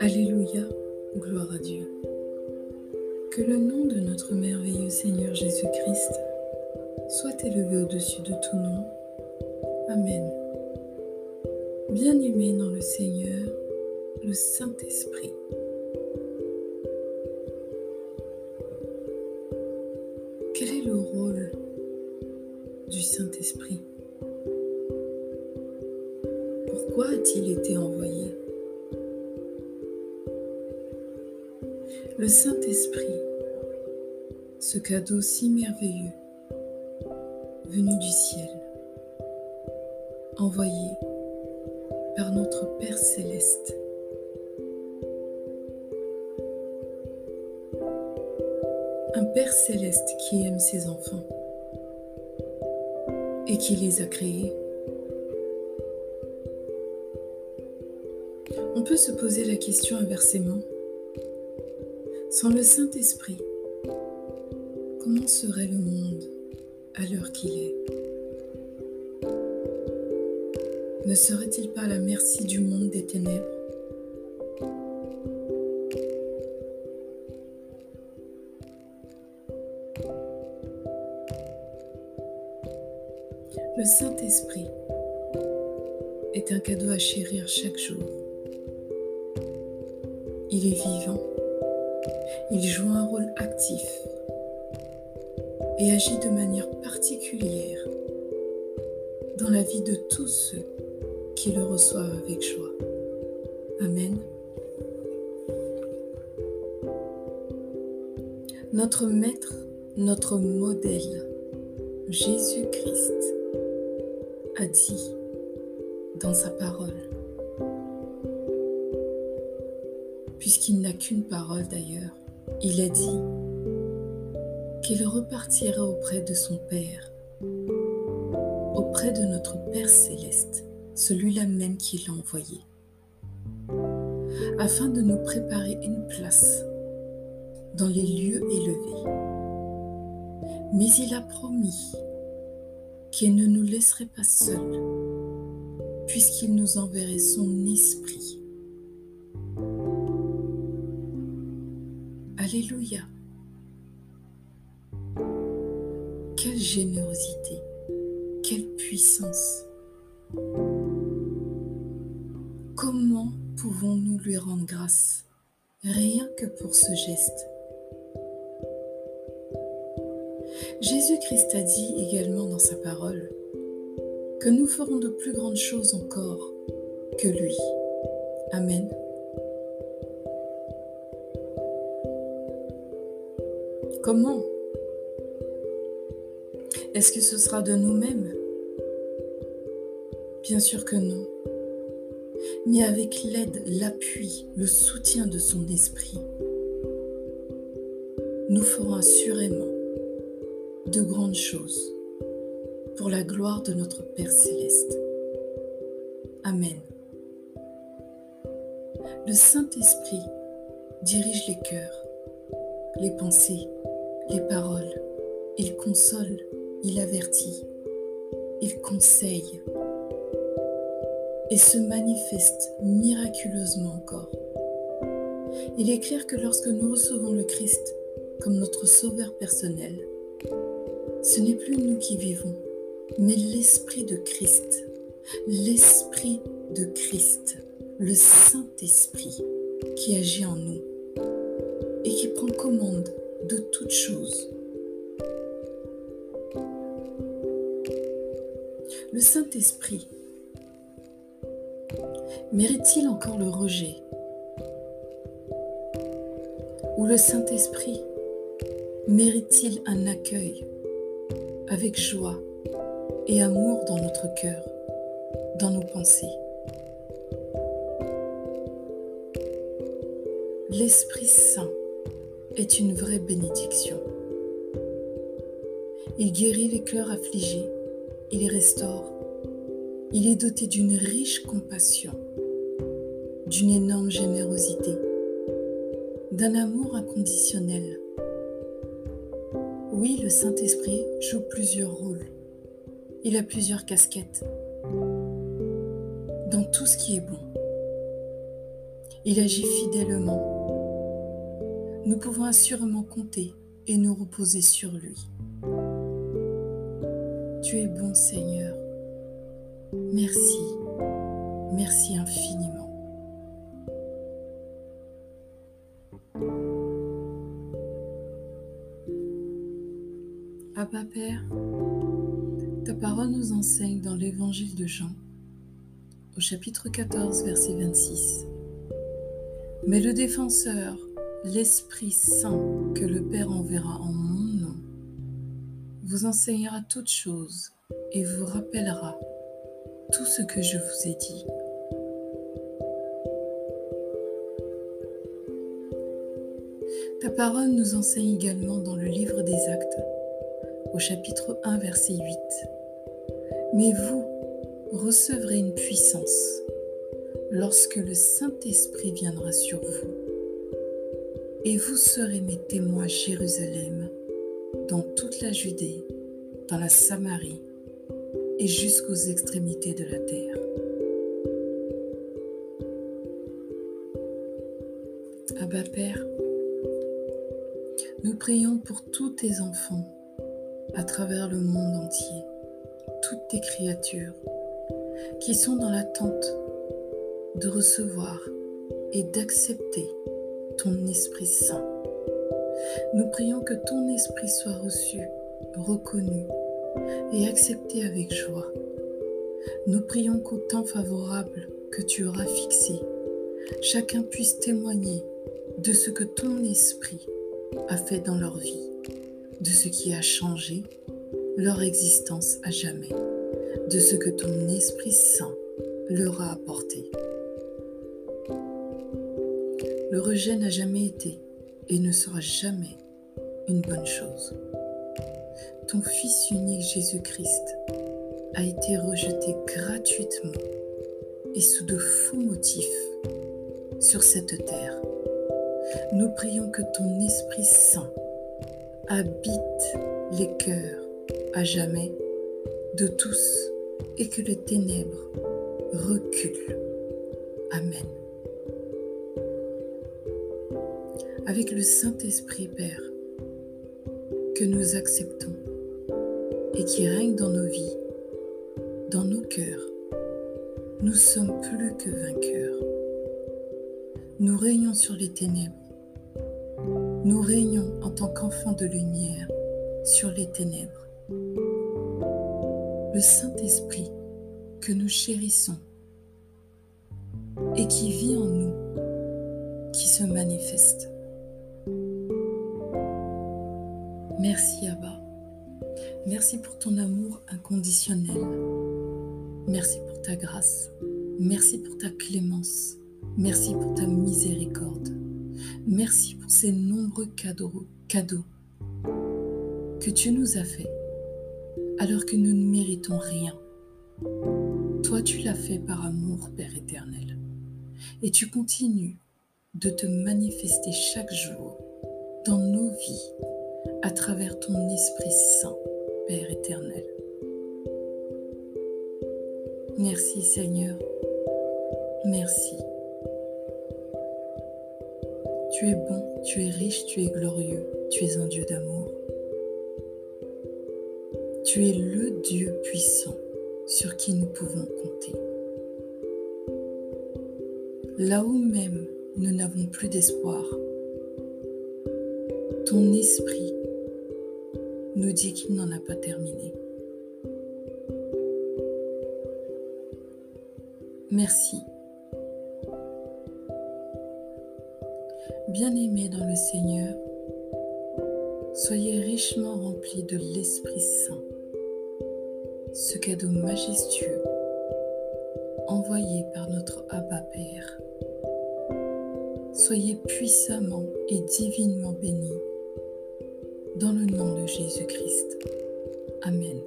Alléluia, gloire à Dieu. Que le nom de notre merveilleux Seigneur Jésus-Christ soit élevé au-dessus de tout nom. Amen. Bien-aimé dans le Seigneur, le Saint-Esprit. Le Saint-Esprit, ce cadeau si merveilleux, venu du ciel, envoyé par notre Père céleste. Un Père céleste qui aime ses enfants et qui les a créés. On peut se poser la question inversement. Sans le Saint-Esprit, comment serait le monde à l'heure qu'il est? Ne serait-il pas la merci du monde des ténèbres? Le Saint-Esprit est un cadeau à chérir chaque jour. Il est vivant il joue un rôle actif et agit de manière particulière dans la vie de tous ceux qui le reçoivent avec joie. Amen. Notre Maître, notre modèle, Jésus-Christ, a dit dans sa parole, puisqu'il n'a qu'une parole d'ailleurs, il a dit qu'il repartira auprès de son Père, auprès de notre Père céleste, celui-là même qui l'a envoyé, afin de nous préparer une place dans les lieux élevés. Mais il a promis qu'il ne nous laisserait pas seuls, puisqu'il nous enverrait son esprit Alléluia. Quelle générosité, quelle puissance. Comment pouvons-nous lui rendre grâce? Rien que pour ce geste Jésus-Christ a dit également dans sa parole que nous ferons de plus grandes choses encore que lui. Amen. Comment Est-ce que ce sera de nous-mêmes? Bien sûr que non. Mais avec l'aide, l'appui, le soutien de son esprit, nous ferons assurément de grandes choses pour la gloire de notre Père céleste. Amen. Le Saint-Esprit dirige les cœurs, les pensées, les paroles. Il console, il avertit, il conseille et se manifeste miraculeusement encore. Il est clair que lorsque nous recevons le Christ comme notre Sauveur personnel, ce n'est plus nous qui vivons, mais l'Esprit de Christ, l'Esprit de Christ, le Saint-Esprit qui agit en nous et qui prend commande de toutes choses. Le Saint-Esprit mérite-t-il encore le rejet? Ou le Saint-Esprit mérite-t-il un accueil avec joie et amour dans notre cœur, dans nos pensées? L'Esprit Saint est une vraie bénédiction. Il guérit les cœurs affligés, il les restaure. Il est doté d'une riche compassion, d'une énorme générosité, d'un amour inconditionnel. Oui, le Saint-Esprit joue plusieurs rôles. Il a plusieurs casquettes dans tout ce qui est bon. Il agit fidèlement. Nous pouvons assurément compter et nous reposer sur lui. Tu es bon Seigneur. Merci. Merci infiniment. Abba Père, ta parole nous enseigne dans l'évangile de Jean, au chapitre 14, verset 26. Mais le défenseur, l'Esprit Saint que le Père enverra en mon nom, vous enseignera toutes choses et vous rappellera tout ce que je vous ai dit. Ta parole nous enseigne également dans le livre des actes, au chapitre 1, verset 8. Mais vous recevrez une puissance lorsque le Saint-Esprit viendra sur vous. Et vous serez mes témoins Jérusalem, dans toute la Judée, dans la Samarie et jusqu'aux extrémités de la terre. Abba Père, nous prions pour tous tes enfants à travers le monde entier, toutes tes créatures qui sont dans l'attente de recevoir et d'accepter Esprit Saint. Nous prions que ton Esprit soit reçu, reconnu et accepté avec joie. Nous prions qu'au temps favorable que tu auras fixé, chacun puisse témoigner de ce que ton Esprit a fait dans leur vie, de ce qui a changé leur existence à jamais, de ce que ton Esprit Saint leur a apporté. Le rejet n'a jamais été et ne sera jamais une bonne chose. Ton Fils unique Jésus-Christ a été rejeté gratuitement et sous de faux motifs sur cette terre. Nous prions que ton Esprit Saint habite les cœurs à jamais de tous et que les ténèbres reculent. Amen. Avec le Saint-Esprit, Père, que nous acceptons et qui règne dans nos vies, dans nos cœurs, nous sommes plus que vainqueurs. Nous régnons sur les ténèbres. Nous régnons en tant qu'enfants de lumière sur les ténèbres. Le Saint-Esprit que nous chérissons et qui vit en nous, qui se manifeste. Merci Abba. Merci pour ton amour inconditionnel. Merci pour ta grâce. Merci pour ta clémence. Merci pour ta miséricorde. Merci pour ces nombreux cadeaux, que tu nous as faits alors que nous ne méritons rien. Toi, tu l'as fait par amour, Père éternel. Et tu continues de te manifester chaque jour dans nos vies à travers ton Esprit Saint, Père éternel. Merci Seigneur. Merci. Tu es bon, tu es riche, tu es glorieux, tu es un Dieu d'amour. Tu es le Dieu puissant sur qui nous pouvons compter. Là où même nous n'avons plus d'espoir, ton esprit nous dit qu'il n'en a pas terminé. Merci. Bien-aimés dans le Seigneur, soyez richement remplis de l'Esprit Saint, ce cadeau majestueux envoyé par notre Abba Père. Soyez puissamment et divinement bénis dans le nom de Jésus-Christ. Amen.